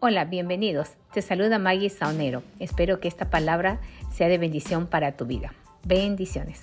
Hola, bienvenidos. Te saluda Maggie Saunero. Espero que esta palabra sea de bendición para tu vida. Bendiciones.